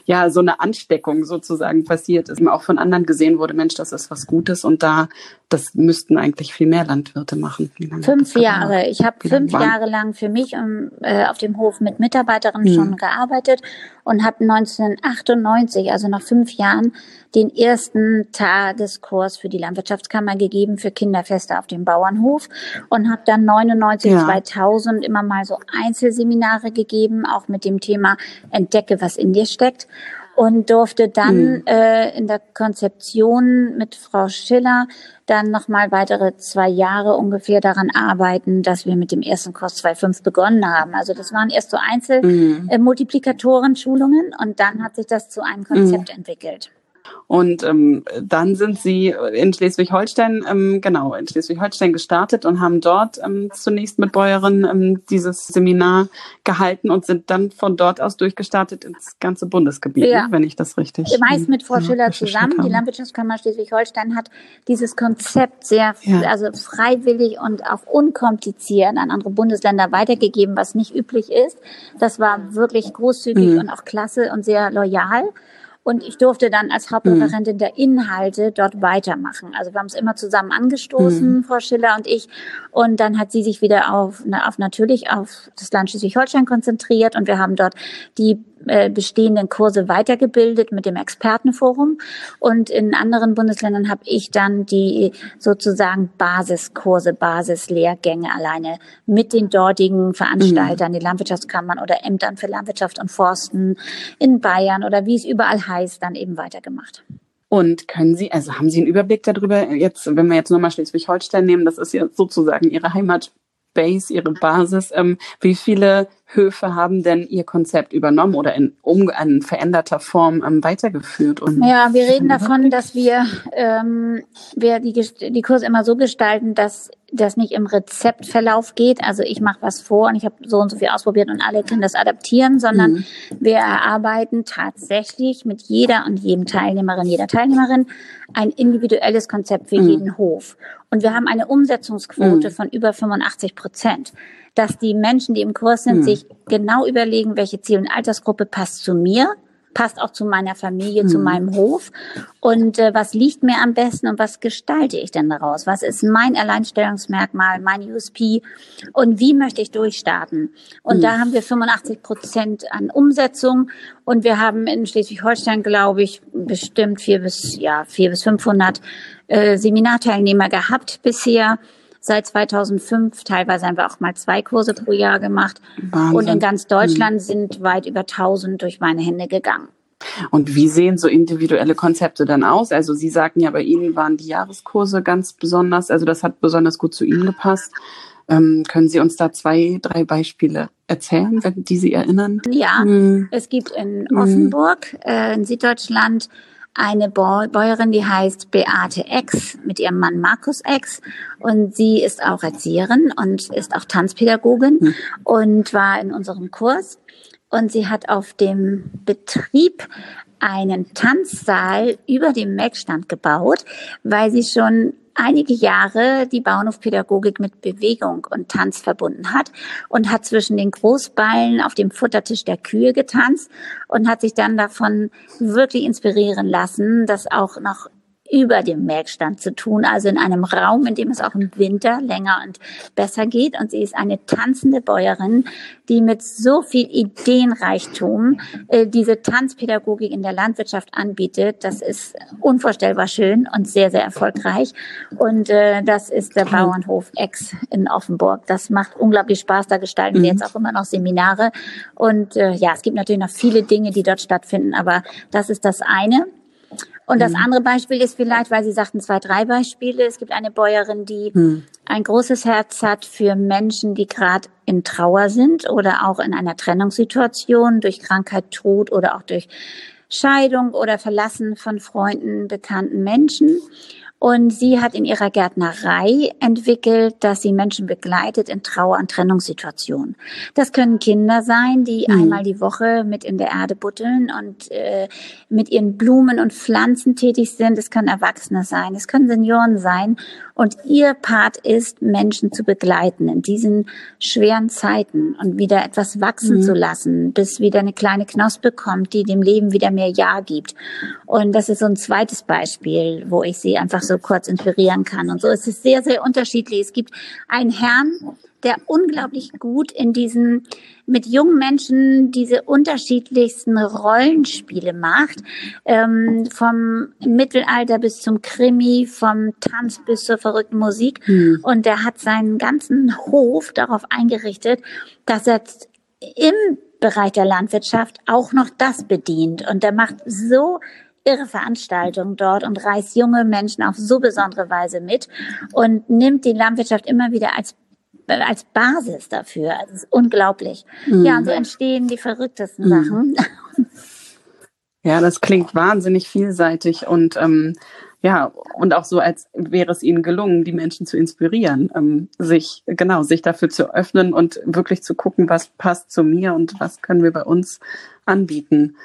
ja, so eine Ansteckung sozusagen passiert ist, auch von anderen gesehen wurde, Mensch, das ist was Gutes und da, das müssten eigentlich viel mehr Landwirte machen. Fünf Jahre. Ich habe fünf Jahre lang für mich um, äh, auf dem Hof mit Mitarbeiterinnen hm. schon gearbeitet und habe 1998, also nach fünf Jahren, den ersten Tageskurs für die Landwirtschaftskammer gegeben für Kinderfeste auf dem Bauernhof und habe dann 99, ja. 2000 immer mal so Einzelseminare gegeben, auch mit dem Thema Entdecke, was in dir steckt und durfte dann mhm. äh, in der Konzeption mit Frau Schiller dann nochmal weitere zwei Jahre ungefähr daran arbeiten, dass wir mit dem ersten Kurs 2.5 begonnen haben. Also das waren erst so Einzelmultiplikatoren-Schulungen mhm. äh, und dann hat sich das zu einem Konzept mhm. entwickelt. Und ähm, dann sind sie in Schleswig-Holstein, ähm, genau, in Schleswig-Holstein gestartet und haben dort ähm, zunächst mit Bäuerinnen ähm, dieses Seminar gehalten und sind dann von dort aus durchgestartet ins ganze Bundesgebiet, ja. wenn ich das richtig. Meist mit Frau Schiller zusammen. Die Landwirtschaftskammer Schleswig-Holstein hat dieses Konzept sehr, ja. also freiwillig und auch unkompliziert an andere Bundesländer weitergegeben, was nicht üblich ist. Das war wirklich großzügig mhm. und auch klasse und sehr loyal. Und ich durfte dann als Hauptreferentin mhm. der Inhalte dort weitermachen. Also wir haben es immer zusammen angestoßen, mhm. Frau Schiller und ich. Und dann hat sie sich wieder auf, auf natürlich auf das Land Schleswig-Holstein konzentriert und wir haben dort die äh, bestehenden Kurse weitergebildet mit dem Expertenforum und in anderen Bundesländern habe ich dann die sozusagen Basiskurse, Basislehrgänge alleine mit den dortigen Veranstaltern, mhm. den Landwirtschaftskammern oder Ämtern für Landwirtschaft und Forsten in Bayern oder wie es überall heißt, dann eben weitergemacht. Und können Sie, also haben Sie einen Überblick darüber, jetzt, wenn wir jetzt nochmal Schleswig-Holstein nehmen, das ist ja sozusagen Ihre Heimatbase, Ihre Basis, ähm, wie viele Höfe haben denn ihr Konzept übernommen oder in, um, in veränderter Form ähm, weitergeführt? Und ja, wir reden davon, dass wir, ähm, wir die, die Kurse immer so gestalten, dass das nicht im Rezeptverlauf geht. Also ich mache was vor und ich habe so und so viel ausprobiert und alle können das adaptieren, sondern mhm. wir erarbeiten tatsächlich mit jeder und jedem Teilnehmerin, jeder Teilnehmerin ein individuelles Konzept für mhm. jeden Hof. Und wir haben eine Umsetzungsquote mhm. von über 85 Prozent dass die Menschen, die im Kurs sind, mhm. sich genau überlegen, welche Ziel- und Altersgruppe passt zu mir, passt auch zu meiner Familie, mhm. zu meinem Hof und äh, was liegt mir am besten und was gestalte ich denn daraus? Was ist mein Alleinstellungsmerkmal, mein USP und wie möchte ich durchstarten? Und mhm. da haben wir 85 Prozent an Umsetzung und wir haben in Schleswig-Holstein, glaube ich, bestimmt vier bis ja vier bis 500 äh, Seminarteilnehmer gehabt bisher seit 2005. Teilweise haben wir auch mal zwei Kurse pro Jahr gemacht. Wahnsinn. Und in ganz Deutschland mhm. sind weit über 1000 durch meine Hände gegangen. Und wie sehen so individuelle Konzepte dann aus? Also Sie sagten ja, bei Ihnen waren die Jahreskurse ganz besonders, also das hat besonders gut zu Ihnen gepasst. Ähm, können Sie uns da zwei, drei Beispiele erzählen, wenn die Sie erinnern? Ja, hm. es gibt in Offenburg, äh, in Süddeutschland, eine Bäuerin, die heißt Beate Ex mit ihrem Mann Markus Ex und sie ist auch Erzieherin und ist auch Tanzpädagogin hm. und war in unserem Kurs und sie hat auf dem Betrieb einen Tanzsaal über dem Melkstand gebaut, weil sie schon einige Jahre die Bauernhofpädagogik mit Bewegung und Tanz verbunden hat und hat zwischen den Großballen auf dem Futtertisch der Kühe getanzt und hat sich dann davon wirklich inspirieren lassen, das auch noch über dem Melkstand zu tun, also in einem Raum, in dem es auch im Winter länger und besser geht. Und sie ist eine tanzende Bäuerin, die mit so viel Ideenreichtum äh, diese Tanzpädagogik in der Landwirtschaft anbietet. Das ist unvorstellbar schön und sehr, sehr erfolgreich. Und äh, das ist der Bauernhof Ex in Offenburg. Das macht unglaublich Spaß. Da gestalten mhm. wir jetzt auch immer noch Seminare. Und äh, ja, es gibt natürlich noch viele Dinge, die dort stattfinden, aber das ist das eine. Und das mhm. andere Beispiel ist vielleicht, weil Sie sagten zwei, drei Beispiele. Es gibt eine Bäuerin, die mhm. ein großes Herz hat für Menschen, die gerade in Trauer sind oder auch in einer Trennungssituation durch Krankheit, Tod oder auch durch Scheidung oder Verlassen von Freunden, bekannten Menschen. Und sie hat in ihrer Gärtnerei entwickelt, dass sie Menschen begleitet in Trauer- und Trennungssituationen. Das können Kinder sein, die mhm. einmal die Woche mit in der Erde butteln und äh, mit ihren Blumen und Pflanzen tätig sind. Es können Erwachsene sein, es können Senioren sein. Und ihr Part ist, Menschen zu begleiten in diesen schweren Zeiten und wieder etwas wachsen mhm. zu lassen, bis wieder eine kleine Knospe kommt, die dem Leben wieder mehr Ja gibt. Und das ist so ein zweites Beispiel, wo ich sie einfach so kurz inspirieren kann. Und so ist es sehr, sehr unterschiedlich. Es gibt einen Herrn, der unglaublich gut in diesen mit jungen Menschen diese unterschiedlichsten Rollenspiele macht, ähm, vom Mittelalter bis zum Krimi, vom Tanz bis zur verrückten Musik. Hm. Und der hat seinen ganzen Hof darauf eingerichtet, dass er im Bereich der Landwirtschaft auch noch das bedient. Und der macht so irre Veranstaltungen dort und reißt junge Menschen auf so besondere Weise mit und nimmt die Landwirtschaft immer wieder als als Basis dafür. Also es ist unglaublich. Mhm. Ja, und so entstehen die verrücktesten mhm. Sachen. Ja, das klingt wahnsinnig vielseitig und ähm, ja, und auch so, als wäre es ihnen gelungen, die Menschen zu inspirieren, ähm, sich, genau, sich dafür zu öffnen und wirklich zu gucken, was passt zu mir und was können wir bei uns anbieten.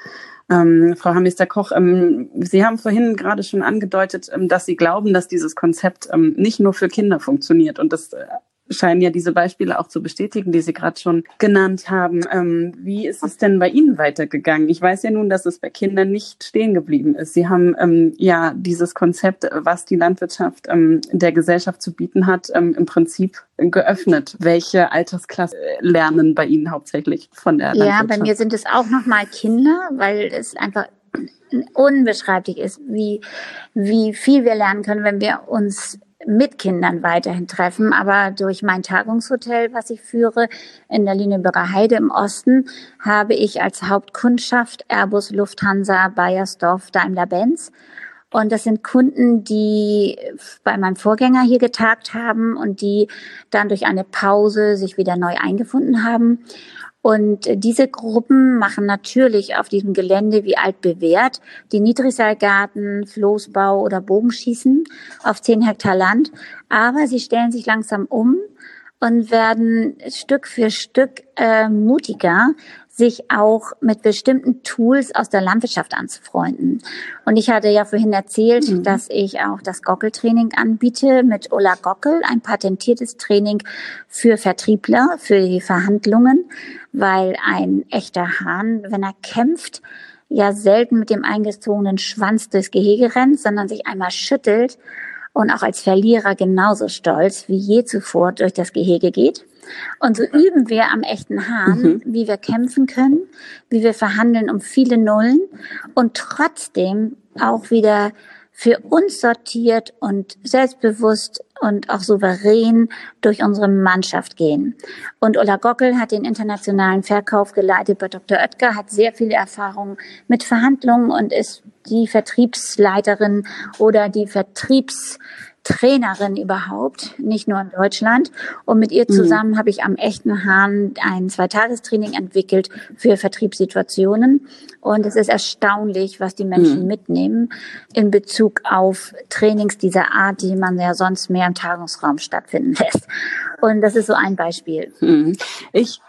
Ähm, Frau Hammister-Koch, ähm, Sie haben vorhin gerade schon angedeutet, ähm, dass Sie glauben, dass dieses Konzept ähm, nicht nur für Kinder funktioniert und das äh, scheinen ja diese Beispiele auch zu bestätigen, die Sie gerade schon genannt haben. Ähm, wie ist es denn bei Ihnen weitergegangen? Ich weiß ja nun, dass es bei Kindern nicht stehen geblieben ist. Sie haben ähm, ja dieses Konzept, was die Landwirtschaft ähm, der Gesellschaft zu bieten hat, ähm, im Prinzip geöffnet. Welche Altersklasse lernen bei Ihnen hauptsächlich von der Landwirtschaft? Ja, bei mir sind es auch nochmal Kinder, weil es einfach unbeschreiblich ist, wie, wie viel wir lernen können, wenn wir uns mit Kindern weiterhin treffen, aber durch mein Tagungshotel, was ich führe in der Lüneburger Heide im Osten, habe ich als Hauptkundschaft Airbus, Lufthansa, Bayersdorf, Daimler-Benz. Und das sind Kunden, die bei meinem Vorgänger hier getagt haben und die dann durch eine Pause sich wieder neu eingefunden haben. Und diese Gruppen machen natürlich auf diesem Gelände wie altbewährt die Niedrigseilgarten, Floßbau oder Bogenschießen auf 10 Hektar Land. Aber sie stellen sich langsam um und werden Stück für Stück äh, mutiger, sich auch mit bestimmten Tools aus der Landwirtschaft anzufreunden. Und ich hatte ja vorhin erzählt, mhm. dass ich auch das Gockeltraining anbiete mit Ulla Gockel, ein patentiertes Training für Vertriebler, für die Verhandlungen, weil ein echter Hahn, wenn er kämpft, ja selten mit dem eingezogenen Schwanz durchs Gehege rennt, sondern sich einmal schüttelt und auch als Verlierer genauso stolz wie je zuvor durch das Gehege geht. Und so üben wir am echten Hahn, mhm. wie wir kämpfen können, wie wir verhandeln um viele Nullen und trotzdem auch wieder für uns sortiert und selbstbewusst und auch souverän durch unsere Mannschaft gehen. Und Ulla Gockel hat den internationalen Verkauf geleitet bei Dr. Oetker, hat sehr viele Erfahrungen mit Verhandlungen und ist die Vertriebsleiterin oder die Vertriebs Trainerin überhaupt, nicht nur in Deutschland. Und mit ihr mhm. zusammen mhm. habe ich am echten Hahn ein Zweitagestraining entwickelt für Vertriebssituationen. Und es ist erstaunlich, was die Menschen mhm. mitnehmen in Bezug auf Trainings dieser Art, die man ja sonst mehr im Tagungsraum stattfinden lässt. Und das ist so ein Beispiel. Mhm. Ich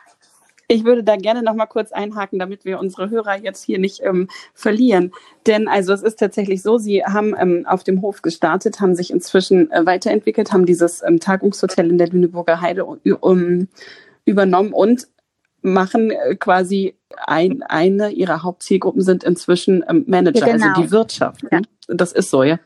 ich würde da gerne noch mal kurz einhaken, damit wir unsere Hörer jetzt hier nicht ähm, verlieren. Denn also es ist tatsächlich so, Sie haben ähm, auf dem Hof gestartet, haben sich inzwischen äh, weiterentwickelt, haben dieses ähm, Tagungshotel in der Lüneburger Heide um, übernommen und machen äh, quasi ein, eine ihrer Hauptzielgruppen sind inzwischen ähm, Manager, ja, genau. also die Wirtschaft. Ja. Das ist so, ja.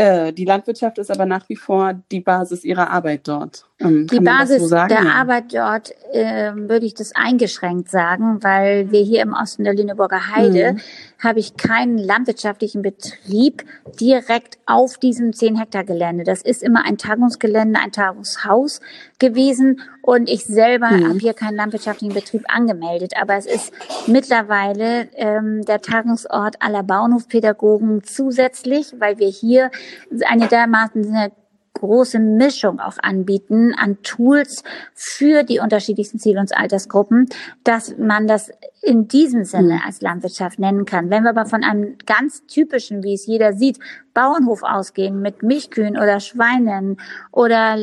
Äh, die Landwirtschaft ist aber nach wie vor die Basis Ihrer Arbeit dort. Ähm, die Basis so der ja. Arbeit dort äh, würde ich das eingeschränkt sagen, weil wir hier im Osten der Lüneburger Heide mhm. habe ich keinen landwirtschaftlichen Betrieb direkt auf diesem 10 Hektar Gelände. Das ist immer ein Tagungsgelände, ein Tagungshaus gewesen und ich selber mhm. habe hier keinen landwirtschaftlichen Betrieb angemeldet. Aber es ist mittlerweile ähm, der Tagungsort aller Bauernhofpädagogen zusätzlich, weil wir hier eine dermaßen große Mischung auch anbieten an Tools für die unterschiedlichsten Ziel- und Altersgruppen, dass man das in diesem Sinne hm. als Landwirtschaft nennen kann. Wenn wir aber von einem ganz typischen, wie es jeder sieht, Bauernhof ausgehen mit Milchkühen oder Schweinen oder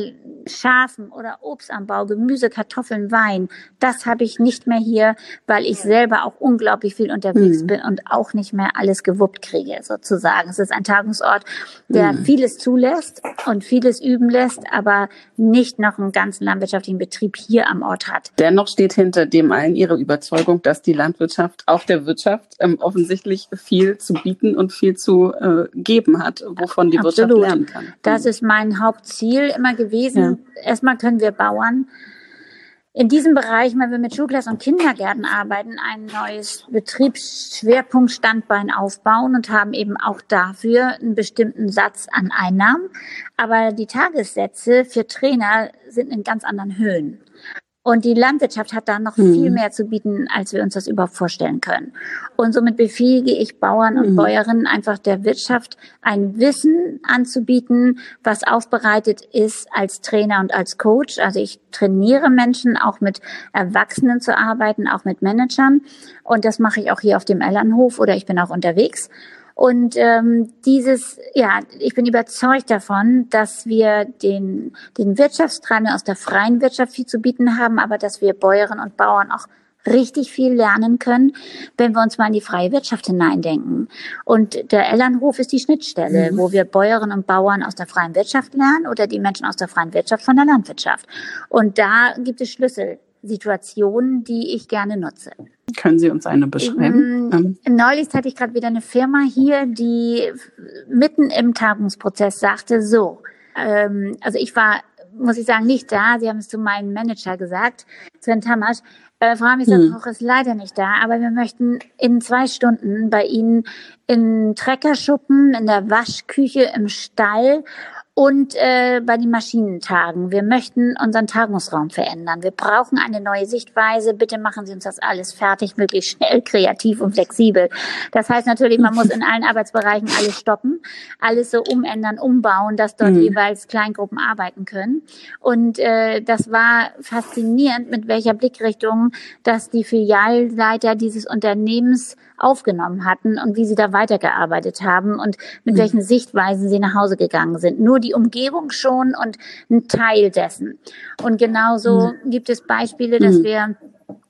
Schafen oder Obstanbau, Gemüse, Kartoffeln, Wein, das habe ich nicht mehr hier, weil ich selber auch unglaublich viel unterwegs mhm. bin und auch nicht mehr alles gewuppt kriege, sozusagen. Es ist ein Tagungsort, der mhm. vieles zulässt und vieles üben lässt, aber nicht noch einen ganzen landwirtschaftlichen Betrieb hier am Ort hat. Dennoch steht hinter dem allen Ihre Überzeugung, dass die Landwirtschaft auch der Wirtschaft ähm, offensichtlich viel zu bieten und viel zu äh, geben hat, wovon die Absolut. Wirtschaft lernen kann. Das ist mein Hauptziel immer gewesen. Ja. Erstmal können wir Bauern in diesem Bereich, wenn wir mit Schulklassen und Kindergärten arbeiten, ein neues Betriebsschwerpunktstandbein aufbauen und haben eben auch dafür einen bestimmten Satz an Einnahmen. Aber die Tagessätze für Trainer sind in ganz anderen Höhen. Und die Landwirtschaft hat da noch mhm. viel mehr zu bieten, als wir uns das überhaupt vorstellen können. Und somit befähige ich Bauern und mhm. Bäuerinnen einfach der Wirtschaft ein Wissen anzubieten, was aufbereitet ist als Trainer und als Coach. Also ich trainiere Menschen, auch mit Erwachsenen zu arbeiten, auch mit Managern. Und das mache ich auch hier auf dem Ellernhof oder ich bin auch unterwegs. Und ähm, dieses, ja, ich bin überzeugt davon, dass wir den, den Wirtschaftstreibenden aus der freien Wirtschaft viel zu bieten haben, aber dass wir Bäuerinnen und Bauern auch richtig viel lernen können, wenn wir uns mal in die freie Wirtschaft hineindenken. Und der Ellernhof ist die Schnittstelle, mhm. wo wir Bäuerinnen und Bauern aus der freien Wirtschaft lernen oder die Menschen aus der freien Wirtschaft von der Landwirtschaft. Und da gibt es Schlüsselsituationen, die ich gerne nutze. Können Sie uns eine beschreiben? Ähm, neulich hatte ich gerade wieder eine Firma hier, die mitten im Tagungsprozess sagte, so, ähm, also ich war, muss ich sagen, nicht da. Sie haben es zu meinem Manager gesagt, Sven Tamasch. Äh, Frau Hamisser-Koch hm. ist leider nicht da, aber wir möchten in zwei Stunden bei Ihnen in Treckerschuppen, in der Waschküche, im Stall und äh, bei den Maschinentagen. Wir möchten unseren Tagungsraum verändern. Wir brauchen eine neue Sichtweise. Bitte machen Sie uns das alles fertig, möglichst schnell, kreativ und flexibel. Das heißt natürlich, man muss in allen Arbeitsbereichen alles stoppen, alles so umändern, umbauen, dass dort mhm. jeweils Kleingruppen arbeiten können. Und äh, das war faszinierend, mit welcher Blickrichtung, dass die Filialleiter dieses Unternehmens aufgenommen hatten und wie sie da weitergearbeitet haben und mit mhm. welchen Sichtweisen sie nach Hause gegangen sind. Nur die Umgebung schon und ein Teil dessen. Und genauso mhm. gibt es Beispiele, dass mhm. wir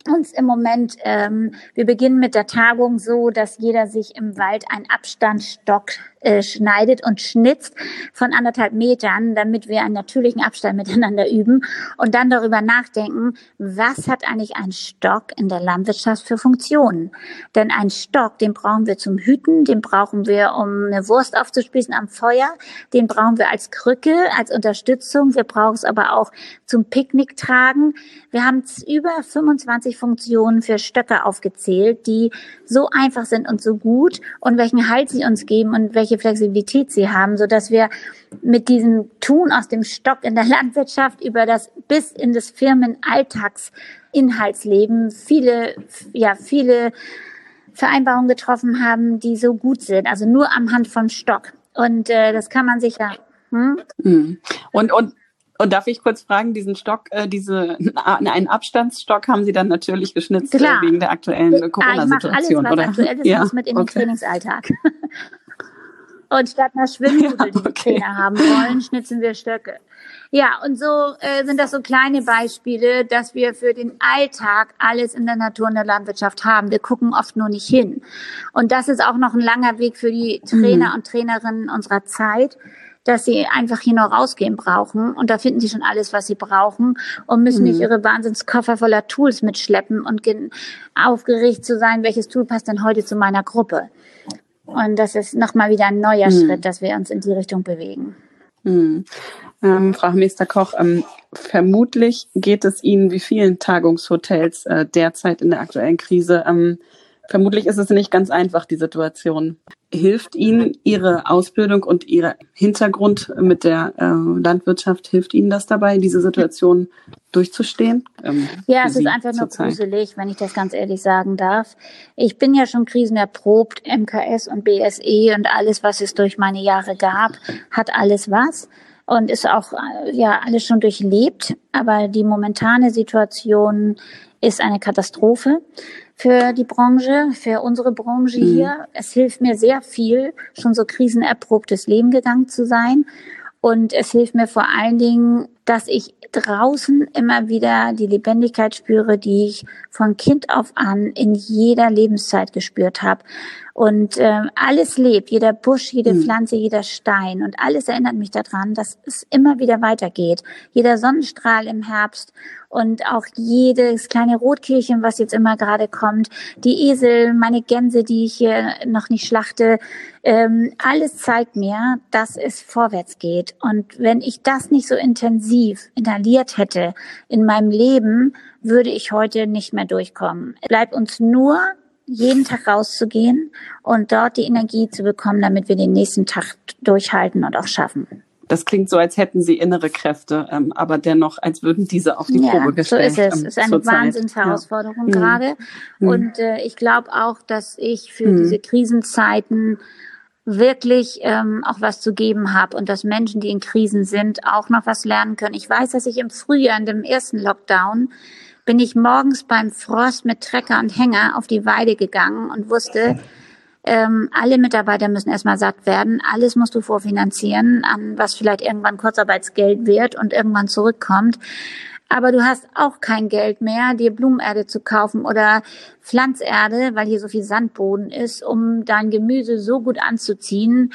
uns im Moment, ähm, wir beginnen mit der Tagung so, dass jeder sich im Wald einen Abstandsstock äh, schneidet und schnitzt von anderthalb Metern, damit wir einen natürlichen Abstand miteinander üben und dann darüber nachdenken, was hat eigentlich ein Stock in der Landwirtschaft für Funktionen? Denn ein Stock, den brauchen wir zum Hüten, den brauchen wir, um eine Wurst aufzuspießen am Feuer, den brauchen wir als Krücke, als Unterstützung, wir brauchen es aber auch zum Picknick tragen. Wir haben über 25 Funktionen für Stöcke aufgezählt, die so einfach sind und so gut und welchen Halt sie uns geben und welche welche Flexibilität sie haben, so dass wir mit diesem Tun aus dem Stock in der Landwirtschaft über das bis in das Firmenalltagsinhaltsleben viele, ja, viele Vereinbarungen getroffen haben, die so gut sind. Also nur am Hand von Stock. Und äh, das kann man sich ja. Hm? hm. Und, und und darf ich kurz fragen, diesen Stock, äh, diese einen Abstandsstock haben Sie dann natürlich geschnitzt äh, Klar. wegen der aktuellen Corona-Situation, ah, ich alles, was Aktuell ist, ja. mit in den okay. Trainingsalltag. Und statt einer Schwimmnudel, ja, okay. die Trainer haben wollen, schnitzen wir Stöcke. Ja, und so äh, sind das so kleine Beispiele, dass wir für den Alltag alles in der Natur und der Landwirtschaft haben. Wir gucken oft nur nicht hin. Und das ist auch noch ein langer Weg für die Trainer mhm. und Trainerinnen unserer Zeit, dass sie einfach hier noch rausgehen brauchen. Und da finden sie schon alles, was sie brauchen und müssen mhm. nicht ihre Wahnsinnskoffer voller Tools mitschleppen und aufgeregt zu sein, welches Tool passt denn heute zu meiner Gruppe. Und das ist nochmal wieder ein neuer mhm. Schritt, dass wir uns in die Richtung bewegen. Mhm. Ähm, Frau Meister Koch, ähm, vermutlich geht es Ihnen wie vielen Tagungshotels äh, derzeit in der aktuellen Krise. Ähm, vermutlich ist es nicht ganz einfach, die Situation. Hilft Ihnen Ihre Ausbildung und Ihr Hintergrund mit der äh, Landwirtschaft, hilft Ihnen das dabei, diese Situation durchzustehen? Ähm, ja, es ist einfach nur gruselig, wenn ich das ganz ehrlich sagen darf. Ich bin ja schon krisenerprobt, MKS und BSE und alles, was es durch meine Jahre gab, hat alles was und ist auch äh, ja alles schon durchlebt. Aber die momentane Situation ist eine Katastrophe für die Branche, für unsere Branche mhm. hier. Es hilft mir sehr viel, schon so krisenerprobtes Leben gegangen zu sein. Und es hilft mir vor allen Dingen, dass ich draußen immer wieder die Lebendigkeit spüre, die ich von Kind auf an in jeder Lebenszeit gespürt habe. Und äh, alles lebt, jeder Busch, jede mhm. Pflanze, jeder Stein und alles erinnert mich daran, dass es immer wieder weitergeht. Jeder Sonnenstrahl im Herbst und auch jedes kleine Rotkehlchen, was jetzt immer gerade kommt, die Esel, meine Gänse, die ich hier noch nicht schlachte, ähm, alles zeigt mir, dass es vorwärts geht. Und wenn ich das nicht so intensiv inhaliert hätte in meinem Leben, würde ich heute nicht mehr durchkommen. Es bleibt uns nur jeden Tag rauszugehen und dort die Energie zu bekommen, damit wir den nächsten Tag durchhalten und auch schaffen. Das klingt so, als hätten sie innere Kräfte, ähm, aber dennoch, als würden diese auf die ja, Probe gestellt. So ist es. Ähm, es ist eine Wahnsinnsherausforderung ja. gerade. Mhm. Und äh, ich glaube auch, dass ich für mhm. diese Krisenzeiten wirklich ähm, auch was zu geben habe und dass Menschen, die in Krisen sind, auch noch was lernen können. Ich weiß, dass ich im Frühjahr in dem ersten Lockdown bin ich morgens beim Frost mit Trecker und Hänger auf die Weide gegangen und wusste, ähm, alle Mitarbeiter müssen erstmal satt werden. Alles musst du vorfinanzieren, an was vielleicht irgendwann Kurzarbeitsgeld wird und irgendwann zurückkommt. Aber du hast auch kein Geld mehr, dir Blumenerde zu kaufen oder Pflanzerde, weil hier so viel Sandboden ist, um dein Gemüse so gut anzuziehen.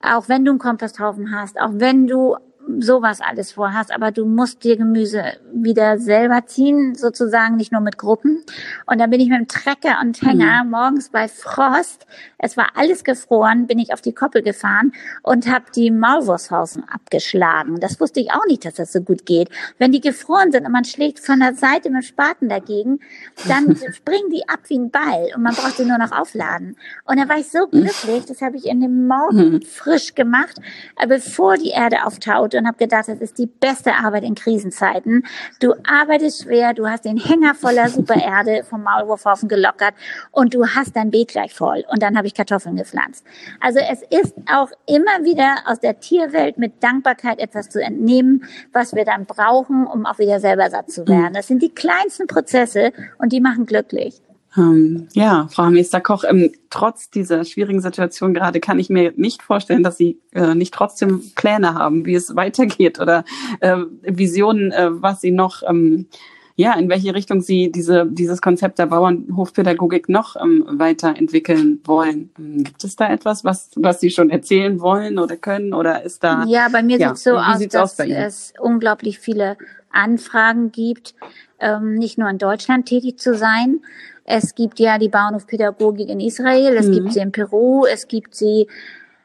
Auch wenn du einen Komposthaufen hast, auch wenn du sowas alles vorhast, aber du musst dir Gemüse wieder selber ziehen, sozusagen nicht nur mit Gruppen. Und dann bin ich mit dem Trecker und Hänger mhm. morgens bei Frost, es war alles gefroren, bin ich auf die Koppel gefahren und habe die Maulwursthausen abgeschlagen. Das wusste ich auch nicht, dass das so gut geht. Wenn die gefroren sind und man schlägt von der Seite mit dem Spaten dagegen, dann springen die ab wie ein Ball und man braucht sie nur noch aufladen. Und da war ich so glücklich, das habe ich in dem Morgen mhm. frisch gemacht, bevor die Erde auftaut und habe gedacht, das ist die beste Arbeit in Krisenzeiten. Du arbeitest schwer, du hast den Hänger voller Supererde vom Maulwurfhaufen gelockert und du hast dein Beet gleich voll. Und dann habe ich Kartoffeln gepflanzt. Also es ist auch immer wieder aus der Tierwelt mit Dankbarkeit etwas zu entnehmen, was wir dann brauchen, um auch wieder selber satt zu werden. Das sind die kleinsten Prozesse und die machen glücklich. Ähm, ja, Frau Meister Koch, ähm, trotz dieser schwierigen Situation gerade kann ich mir nicht vorstellen, dass Sie äh, nicht trotzdem Pläne haben, wie es weitergeht oder äh, Visionen, äh, was Sie noch, ähm, ja, in welche Richtung Sie diese, dieses Konzept der Bauernhofpädagogik noch ähm, weiterentwickeln wollen. Ähm, gibt es da etwas, was, was Sie schon erzählen wollen oder können oder ist da? Ja, bei mir ja, sieht es so aus, dass es unglaublich viele Anfragen gibt, ähm, nicht nur in Deutschland tätig zu sein, es gibt ja die Bauernhofpädagogik in Israel, es mhm. gibt sie in Peru, es gibt sie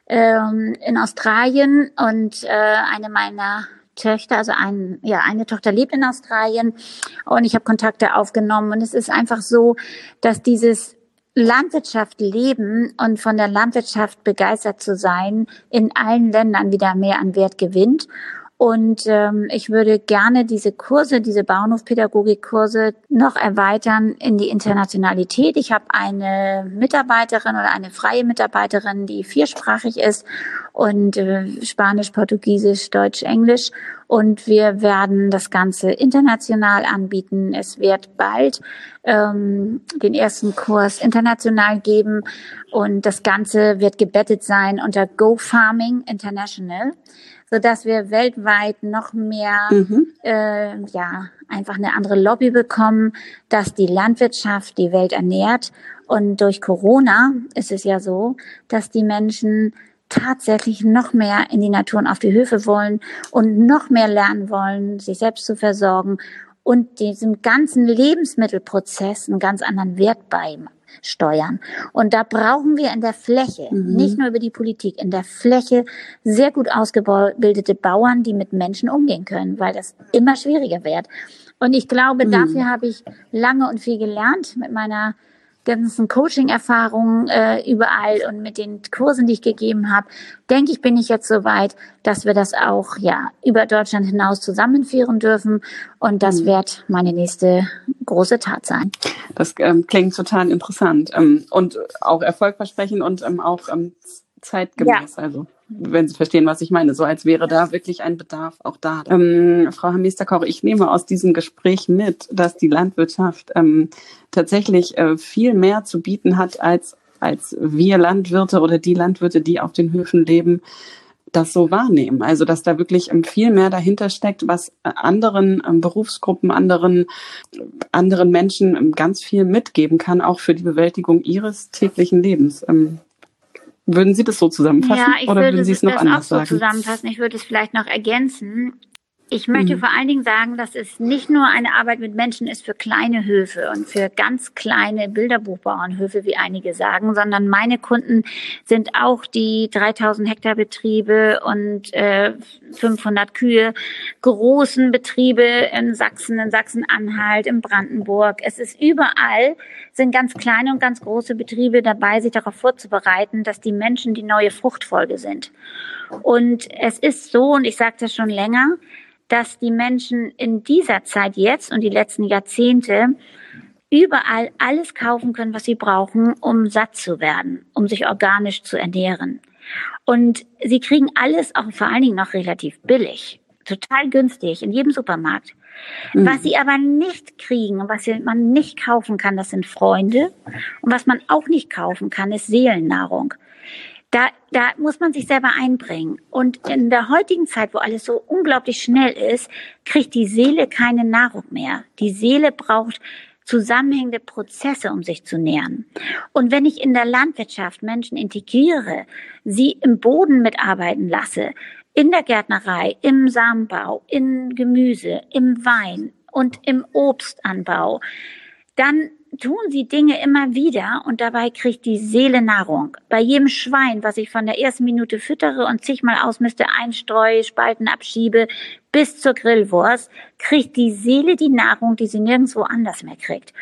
ähm, in Australien und äh, eine meiner Töchter, also ein, ja, eine Tochter lebt in Australien und ich habe Kontakte aufgenommen und es ist einfach so, dass dieses Landwirtschaft leben und von der Landwirtschaft begeistert zu sein in allen Ländern wieder mehr an Wert gewinnt. Und ähm, ich würde gerne diese Kurse, diese Bauernhofpädagogikkurse noch erweitern in die Internationalität. Ich habe eine Mitarbeiterin oder eine freie Mitarbeiterin, die viersprachig ist und äh, Spanisch, Portugiesisch, Deutsch, Englisch. Und wir werden das Ganze international anbieten. Es wird bald ähm, den ersten Kurs international geben und das Ganze wird gebettet sein unter Go Farming International so dass wir weltweit noch mehr, mhm. äh, ja, einfach eine andere Lobby bekommen, dass die Landwirtschaft die Welt ernährt. Und durch Corona ist es ja so, dass die Menschen tatsächlich noch mehr in die Natur und auf die Höfe wollen und noch mehr lernen wollen, sich selbst zu versorgen und diesem ganzen Lebensmittelprozess einen ganz anderen Wert steuern. Und da brauchen wir in der Fläche, mhm. nicht nur über die Politik, in der Fläche sehr gut ausgebildete Bauern, die mit Menschen umgehen können, weil das immer schwieriger wird. Und ich glaube, mhm. dafür habe ich lange und viel gelernt mit meiner ganzen Coaching-Erfahrungen äh, überall und mit den Kursen, die ich gegeben habe, denke ich, bin ich jetzt so weit, dass wir das auch ja über Deutschland hinaus zusammenführen dürfen. Und das mhm. wird meine nächste große Tat sein. Das ähm, klingt total interessant ähm, und auch erfolgversprechend und ähm, auch ähm, zeitgemäß. Ja. Also wenn Sie verstehen, was ich meine, so als wäre da wirklich ein Bedarf auch da. Ähm, Frau Hamester-Koch, ich nehme aus diesem Gespräch mit, dass die Landwirtschaft ähm, tatsächlich äh, viel mehr zu bieten hat als als wir Landwirte oder die Landwirte, die auf den Höfen leben, das so wahrnehmen. Also dass da wirklich ähm, viel mehr dahinter steckt, was äh, anderen ähm, Berufsgruppen, anderen, anderen Menschen ähm, ganz viel mitgeben kann, auch für die Bewältigung ihres täglichen Lebens. Würden Sie das so zusammenfassen ja, oder würden Sie es noch anders sagen? Ich würde es auch so zusammenfassen. Ich würde es vielleicht noch ergänzen. Ich möchte mhm. vor allen Dingen sagen, dass es nicht nur eine Arbeit mit Menschen ist für kleine Höfe und für ganz kleine Bilderbuchbauernhöfe, wie einige sagen, sondern meine Kunden sind auch die 3000 Hektar Betriebe und äh, 500 Kühe, großen Betriebe in Sachsen, in Sachsen-Anhalt, in Brandenburg. Es ist überall, sind ganz kleine und ganz große Betriebe dabei, sich darauf vorzubereiten, dass die Menschen die neue Fruchtfolge sind. Und es ist so, und ich sage das schon länger, dass die Menschen in dieser Zeit jetzt und die letzten Jahrzehnte überall alles kaufen können, was sie brauchen, um satt zu werden, um sich organisch zu ernähren. Und sie kriegen alles auch vor allen Dingen noch relativ billig, total günstig in jedem Supermarkt. Mhm. Was sie aber nicht kriegen, was man nicht kaufen kann, das sind Freunde. Und was man auch nicht kaufen kann, ist Seelennahrung da, da muss man sich selber einbringen. Und in der heutigen Zeit, wo alles so unglaublich schnell ist, kriegt die Seele keine Nahrung mehr. Die Seele braucht zusammenhängende Prozesse, um sich zu nähern. Und wenn ich in der Landwirtschaft Menschen integriere, sie im Boden mitarbeiten lasse, in der Gärtnerei, im Samenbau, in Gemüse, im Wein und im Obstanbau, dann tun sie Dinge immer wieder und dabei kriegt die Seele Nahrung. Bei jedem Schwein, was ich von der ersten Minute füttere und zigmal ausmiste, einstreue, Spalten abschiebe, bis zur Grillwurst, kriegt die Seele die Nahrung, die sie nirgendwo anders mehr kriegt.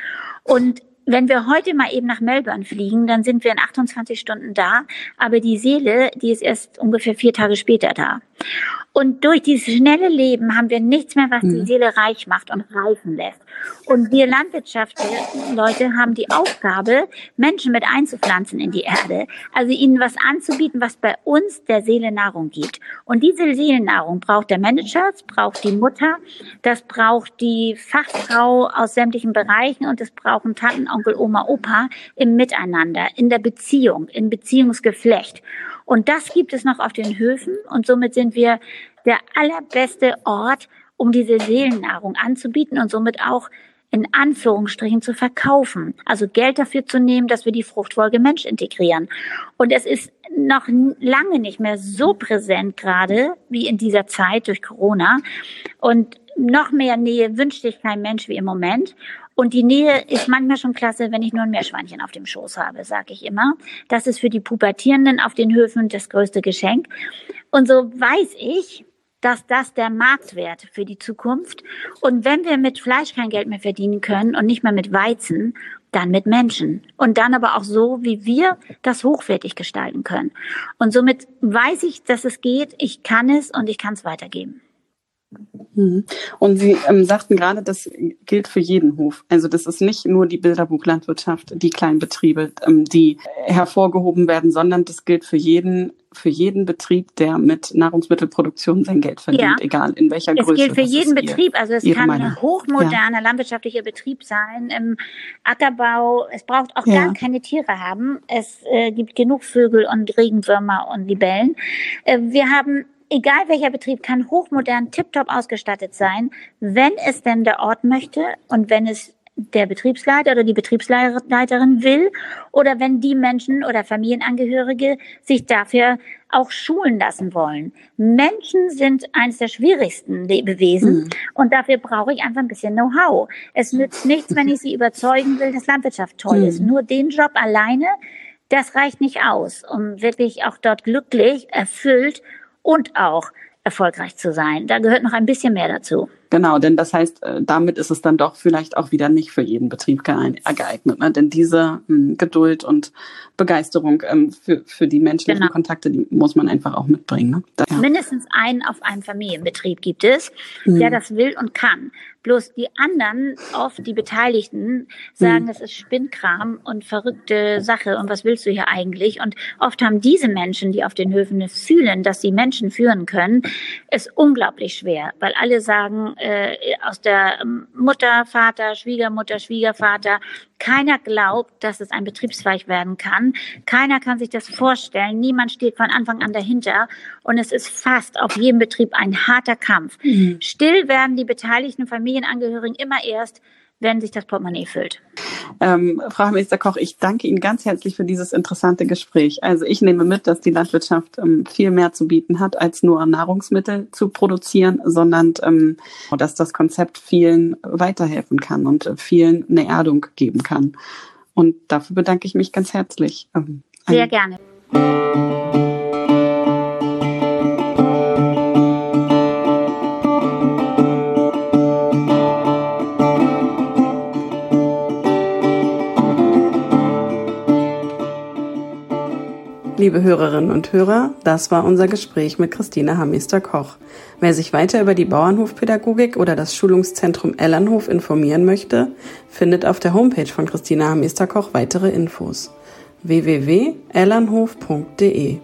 Und wenn wir heute mal eben nach Melbourne fliegen, dann sind wir in 28 Stunden da, aber die Seele, die ist erst ungefähr vier Tage später da. Und durch dieses schnelle Leben haben wir nichts mehr, was die mhm. Seele reich macht und reifen lässt. Und wir Landwirtschaftsleute haben die Aufgabe, Menschen mit einzupflanzen in die Erde. Also ihnen was anzubieten, was bei uns der Seele Nahrung gibt. Und diese Seelennahrung braucht der Manager, das braucht die Mutter, das braucht die Fachfrau aus sämtlichen Bereichen und das brauchen Tanten, Onkel, Oma, Opa im Miteinander, in der Beziehung, im Beziehungsgeflecht. Und das gibt es noch auf den Höfen und somit sind wir der allerbeste Ort, um diese Seelennahrung anzubieten und somit auch in Anführungsstrichen zu verkaufen. Also Geld dafür zu nehmen, dass wir die Fruchtfolge Mensch integrieren. Und es ist noch lange nicht mehr so präsent gerade wie in dieser Zeit durch Corona. Und noch mehr Nähe wünscht sich kein Mensch wie im Moment. Und die Nähe ist manchmal schon klasse, wenn ich nur ein Meerschweinchen auf dem Schoß habe, sage ich immer. Das ist für die Pubertierenden auf den Höfen das größte Geschenk. Und so weiß ich, dass das der Marktwert für die Zukunft. Und wenn wir mit Fleisch kein Geld mehr verdienen können und nicht mehr mit Weizen, dann mit Menschen. Und dann aber auch so, wie wir das hochwertig gestalten können. Und somit weiß ich, dass es geht, ich kann es und ich kann es weitergeben. Mhm. Und Sie ähm, sagten gerade, das gilt für jeden Hof. Also das ist nicht nur die Bilderbuchlandwirtschaft, die kleinen Betriebe, ähm, die hervorgehoben werden, sondern das gilt für jeden für jeden Betrieb, der mit Nahrungsmittelproduktion sein Geld verdient, ja. egal in welcher es Größe. Es gilt für jeden Betrieb, also es kann Meinung. ein hochmoderner ja. landwirtschaftlicher Betrieb sein, im Ackerbau. Es braucht auch ja. gar keine Tiere haben. Es äh, gibt genug Vögel und Regenwürmer und Libellen. Äh, wir haben egal welcher Betrieb kann hochmodern, tiptop ausgestattet sein, wenn es denn der Ort möchte und wenn es der Betriebsleiter oder die Betriebsleiterin will oder wenn die Menschen oder Familienangehörige sich dafür auch schulen lassen wollen. Menschen sind eines der schwierigsten Lebewesen mhm. und dafür brauche ich einfach ein bisschen Know-how. Es nützt nichts, wenn ich sie überzeugen will, dass Landwirtschaft toll mhm. ist. Nur den Job alleine, das reicht nicht aus, um wirklich auch dort glücklich, erfüllt und auch erfolgreich zu sein. Da gehört noch ein bisschen mehr dazu. Genau, denn das heißt, äh, damit ist es dann doch vielleicht auch wieder nicht für jeden Betrieb geeignet. Ne? Denn diese hm, Geduld und Begeisterung ähm, für, für die menschlichen genau. Kontakte, die muss man einfach auch mitbringen. Ne? Da, ja. Mindestens einen auf einem Familienbetrieb gibt es, mhm. der das will und kann. Bloß die anderen, oft die Beteiligten, sagen, mhm. es ist Spinnkram und verrückte Sache und was willst du hier eigentlich? Und oft haben diese Menschen, die auf den Höfen fühlen, dass sie Menschen führen können, es unglaublich schwer, weil alle sagen, äh, aus der Mutter, Vater, Schwiegermutter, Schwiegervater, keiner glaubt, dass es ein Betriebszweig werden kann. Keiner kann sich das vorstellen. Niemand steht von Anfang an dahinter. Und es ist fast auf jedem Betrieb ein harter Kampf. Mhm. Still werden die beteiligten Familienangehörigen immer erst, wenn sich das Portemonnaie füllt. Ähm, Frau Minister Koch, ich danke Ihnen ganz herzlich für dieses interessante Gespräch. Also ich nehme mit, dass die Landwirtschaft ähm, viel mehr zu bieten hat, als nur Nahrungsmittel zu produzieren, sondern ähm, dass das Konzept vielen weiterhelfen kann und vielen eine Erdung geben kann. Und dafür bedanke ich mich ganz herzlich. Ähm, Sehr gerne. Liebe Hörerinnen und Hörer, das war unser Gespräch mit Christine Hammister-Koch. Wer sich weiter über die Bauernhofpädagogik oder das Schulungszentrum Ellernhof informieren möchte, findet auf der Homepage von Christine Hammister-Koch weitere Infos. www.ellernhof.de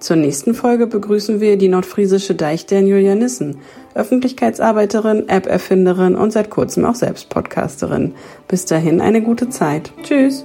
Zur nächsten Folge begrüßen wir die nordfriesische Deichstern Julia Nissen, Öffentlichkeitsarbeiterin, App-Erfinderin und seit kurzem auch selbst Podcasterin. Bis dahin eine gute Zeit. Tschüss!